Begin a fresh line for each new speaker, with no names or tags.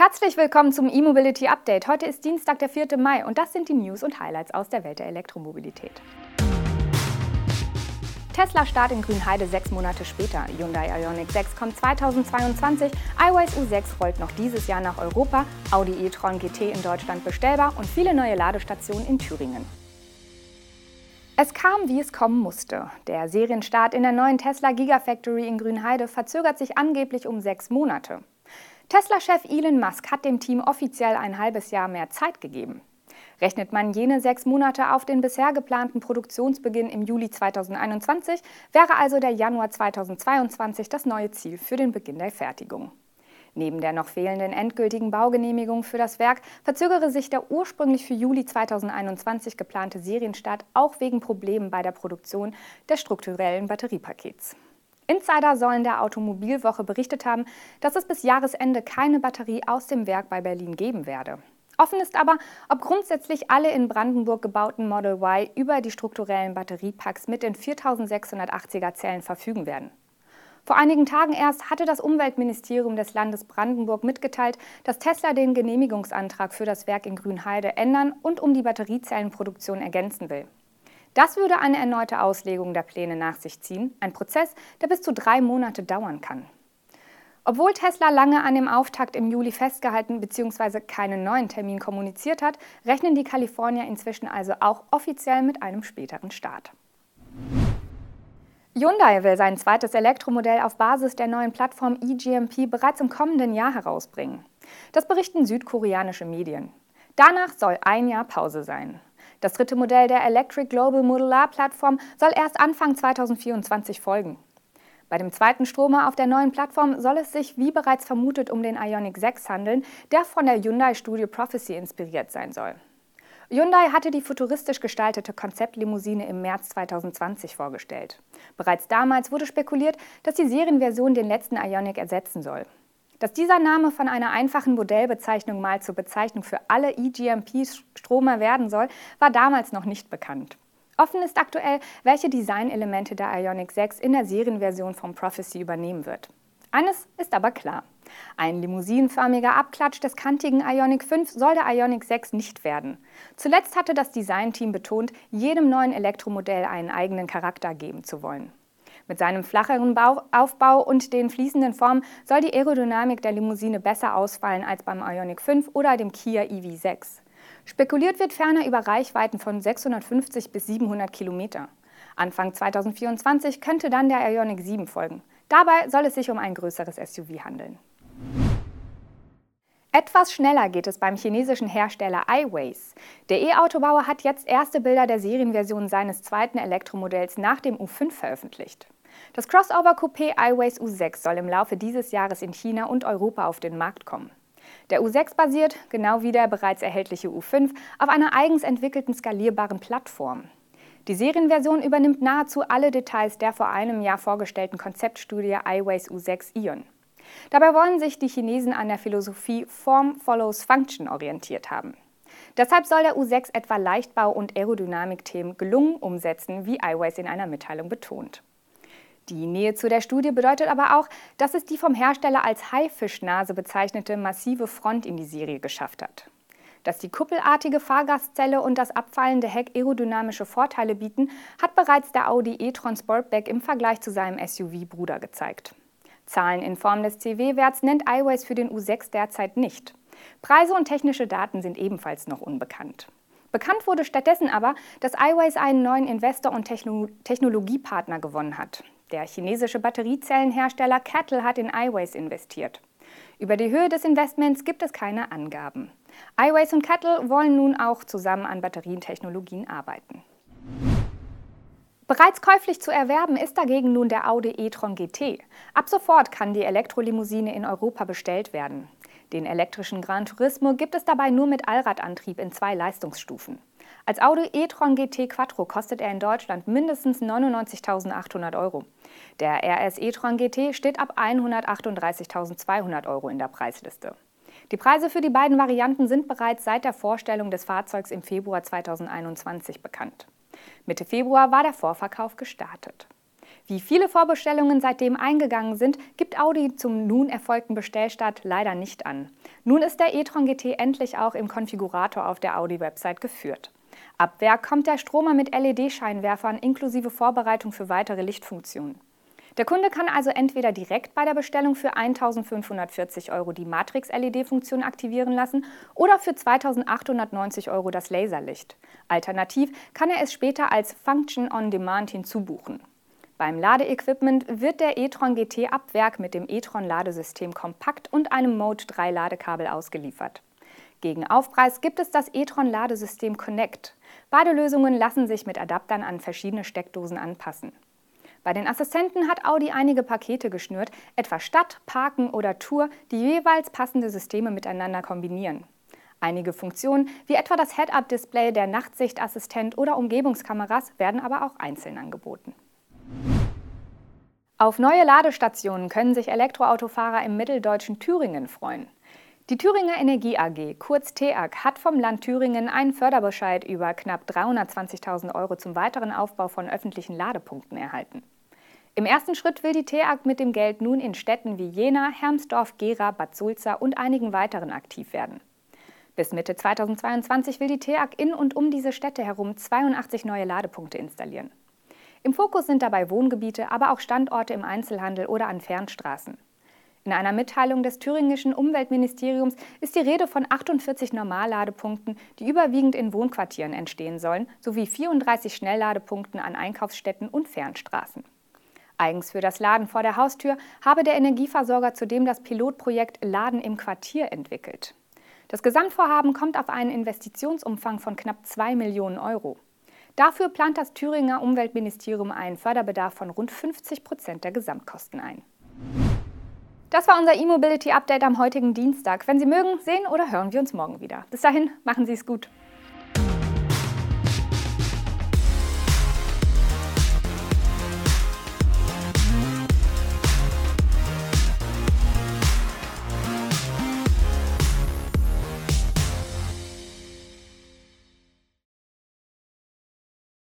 Herzlich willkommen zum E-Mobility Update. Heute ist Dienstag, der 4. Mai und das sind die News und Highlights aus der Welt der Elektromobilität. Tesla Start in Grünheide sechs Monate später. Hyundai Ioniq 6 kommt 2022. iWays U6 rollt noch dieses Jahr nach Europa. Audi e-tron GT in Deutschland bestellbar und viele neue Ladestationen in Thüringen. Es kam, wie es kommen musste. Der Serienstart in der neuen Tesla Gigafactory in Grünheide verzögert sich angeblich um sechs Monate. Tesla-Chef Elon Musk hat dem Team offiziell ein halbes Jahr mehr Zeit gegeben. Rechnet man jene sechs Monate auf den bisher geplanten Produktionsbeginn im Juli 2021, wäre also der Januar 2022 das neue Ziel für den Beginn der Fertigung. Neben der noch fehlenden endgültigen Baugenehmigung für das Werk verzögere sich der ursprünglich für Juli 2021 geplante Serienstart auch wegen Problemen bei der Produktion des strukturellen Batteriepakets. Insider sollen der Automobilwoche berichtet haben, dass es bis Jahresende keine Batterie aus dem Werk bei Berlin geben werde. Offen ist aber, ob grundsätzlich alle in Brandenburg gebauten Model Y über die strukturellen Batteriepacks mit den 4680er Zellen verfügen werden. Vor einigen Tagen erst hatte das Umweltministerium des Landes Brandenburg mitgeteilt, dass Tesla den Genehmigungsantrag für das Werk in Grünheide ändern und um die Batteriezellenproduktion ergänzen will. Das würde eine erneute Auslegung der Pläne nach sich ziehen, ein Prozess, der bis zu drei Monate dauern kann. Obwohl Tesla lange an dem Auftakt im Juli festgehalten bzw. keinen neuen Termin kommuniziert hat, rechnen die Kalifornier inzwischen also auch offiziell mit einem späteren Start. Hyundai will sein zweites Elektromodell auf Basis der neuen Plattform eGMP bereits im kommenden Jahr herausbringen. Das berichten südkoreanische Medien. Danach soll ein Jahr Pause sein. Das dritte Modell der Electric Global Modular Plattform soll erst Anfang 2024 folgen. Bei dem zweiten Stromer auf der neuen Plattform soll es sich, wie bereits vermutet, um den Ioniq 6 handeln, der von der Hyundai Studio Prophecy inspiriert sein soll. Hyundai hatte die futuristisch gestaltete Konzeptlimousine im März 2020 vorgestellt. Bereits damals wurde spekuliert, dass die Serienversion den letzten Ioniq ersetzen soll. Dass dieser Name von einer einfachen Modellbezeichnung mal zur Bezeichnung für alle eGMP-Stromer werden soll, war damals noch nicht bekannt. Offen ist aktuell, welche Designelemente der Ioniq 6 in der Serienversion vom Prophecy übernehmen wird. Eines ist aber klar. Ein limousinenförmiger Abklatsch des kantigen Ioniq 5 soll der Ioniq 6 nicht werden. Zuletzt hatte das Designteam betont, jedem neuen Elektromodell einen eigenen Charakter geben zu wollen. Mit seinem flacheren Bau Aufbau und den fließenden Formen soll die Aerodynamik der Limousine besser ausfallen als beim Ioniq 5 oder dem Kia EV6. Spekuliert wird ferner über Reichweiten von 650 bis 700 Kilometer. Anfang 2024 könnte dann der Ioniq 7 folgen. Dabei soll es sich um ein größeres SUV handeln. Etwas schneller geht es beim chinesischen Hersteller iWays. Der E-Autobauer hat jetzt erste Bilder der Serienversion seines zweiten Elektromodells nach dem U5 veröffentlicht. Das Crossover-Coupé iWays U6 soll im Laufe dieses Jahres in China und Europa auf den Markt kommen. Der U6 basiert, genau wie der bereits erhältliche U5, auf einer eigens entwickelten skalierbaren Plattform. Die Serienversion übernimmt nahezu alle Details der vor einem Jahr vorgestellten Konzeptstudie iWays U6 Ion. Dabei wollen sich die Chinesen an der Philosophie Form follows Function orientiert haben. Deshalb soll der U6 etwa Leichtbau- und Aerodynamik-Themen gelungen umsetzen, wie iWays in einer Mitteilung betont. Die Nähe zu der Studie bedeutet aber auch, dass es die vom Hersteller als Haifischnase bezeichnete massive Front in die Serie geschafft hat. Dass die kuppelartige Fahrgastzelle und das abfallende Heck aerodynamische Vorteile bieten, hat bereits der Audi e-tron Sportback im Vergleich zu seinem SUV-Bruder gezeigt. Zahlen in Form des CW-Werts nennt iWays für den U6 derzeit nicht. Preise und technische Daten sind ebenfalls noch unbekannt. Bekannt wurde stattdessen aber, dass iWays einen neuen Investor und Technologiepartner gewonnen hat. Der chinesische Batteriezellenhersteller Cattle hat in iWays investiert. Über die Höhe des Investments gibt es keine Angaben. iWays und Cattle wollen nun auch zusammen an Batterientechnologien arbeiten. Bereits käuflich zu erwerben ist dagegen nun der Audi e-tron GT. Ab sofort kann die Elektrolimousine in Europa bestellt werden. Den elektrischen Gran Turismo gibt es dabei nur mit Allradantrieb in zwei Leistungsstufen. Als Audi e-tron GT Quattro kostet er in Deutschland mindestens 99.800 Euro. Der RS e-tron GT steht ab 138.200 Euro in der Preisliste. Die Preise für die beiden Varianten sind bereits seit der Vorstellung des Fahrzeugs im Februar 2021 bekannt. Mitte Februar war der Vorverkauf gestartet. Wie viele Vorbestellungen seitdem eingegangen sind, gibt Audi zum nun erfolgten Bestellstart leider nicht an. Nun ist der e-tron GT endlich auch im Konfigurator auf der Audi-Website geführt. Ab Werk kommt der Stromer mit LED-Scheinwerfern inklusive Vorbereitung für weitere Lichtfunktionen. Der Kunde kann also entweder direkt bei der Bestellung für 1.540 Euro die Matrix-LED-Funktion aktivieren lassen oder für 2.890 Euro das Laserlicht. Alternativ kann er es später als Function on Demand hinzubuchen. Beim Ladeequipment wird der e-tron GT ab Werk mit dem e-tron Ladesystem kompakt und einem Mode 3 Ladekabel ausgeliefert. Gegen Aufpreis gibt es das e-tron Ladesystem Connect. Beide Lösungen lassen sich mit Adaptern an verschiedene Steckdosen anpassen. Bei den Assistenten hat Audi einige Pakete geschnürt, etwa Stadt, Parken oder Tour, die jeweils passende Systeme miteinander kombinieren. Einige Funktionen, wie etwa das Head-Up-Display, der Nachtsichtassistent oder Umgebungskameras, werden aber auch einzeln angeboten. Auf neue Ladestationen können sich Elektroautofahrer im mitteldeutschen Thüringen freuen. Die Thüringer Energie AG, kurz TEAG, hat vom Land Thüringen einen Förderbescheid über knapp 320.000 Euro zum weiteren Aufbau von öffentlichen Ladepunkten erhalten. Im ersten Schritt will die TEAG mit dem Geld nun in Städten wie Jena, Hermsdorf, Gera, Bad Sulza und einigen weiteren aktiv werden. Bis Mitte 2022 will die TEAG in und um diese Städte herum 82 neue Ladepunkte installieren. Im Fokus sind dabei Wohngebiete, aber auch Standorte im Einzelhandel oder an Fernstraßen. In einer Mitteilung des thüringischen Umweltministeriums ist die Rede von 48 Normalladepunkten, die überwiegend in Wohnquartieren entstehen sollen, sowie 34 Schnellladepunkten an Einkaufsstätten und Fernstraßen. Eigens für das Laden vor der Haustür habe der Energieversorger zudem das Pilotprojekt Laden im Quartier entwickelt. Das Gesamtvorhaben kommt auf einen Investitionsumfang von knapp 2 Millionen Euro. Dafür plant das Thüringer Umweltministerium einen Förderbedarf von rund 50 Prozent der Gesamtkosten ein. Das war unser E-Mobility Update am heutigen Dienstag. Wenn Sie mögen, sehen oder hören wir uns morgen wieder. Bis dahin, machen Sie es gut.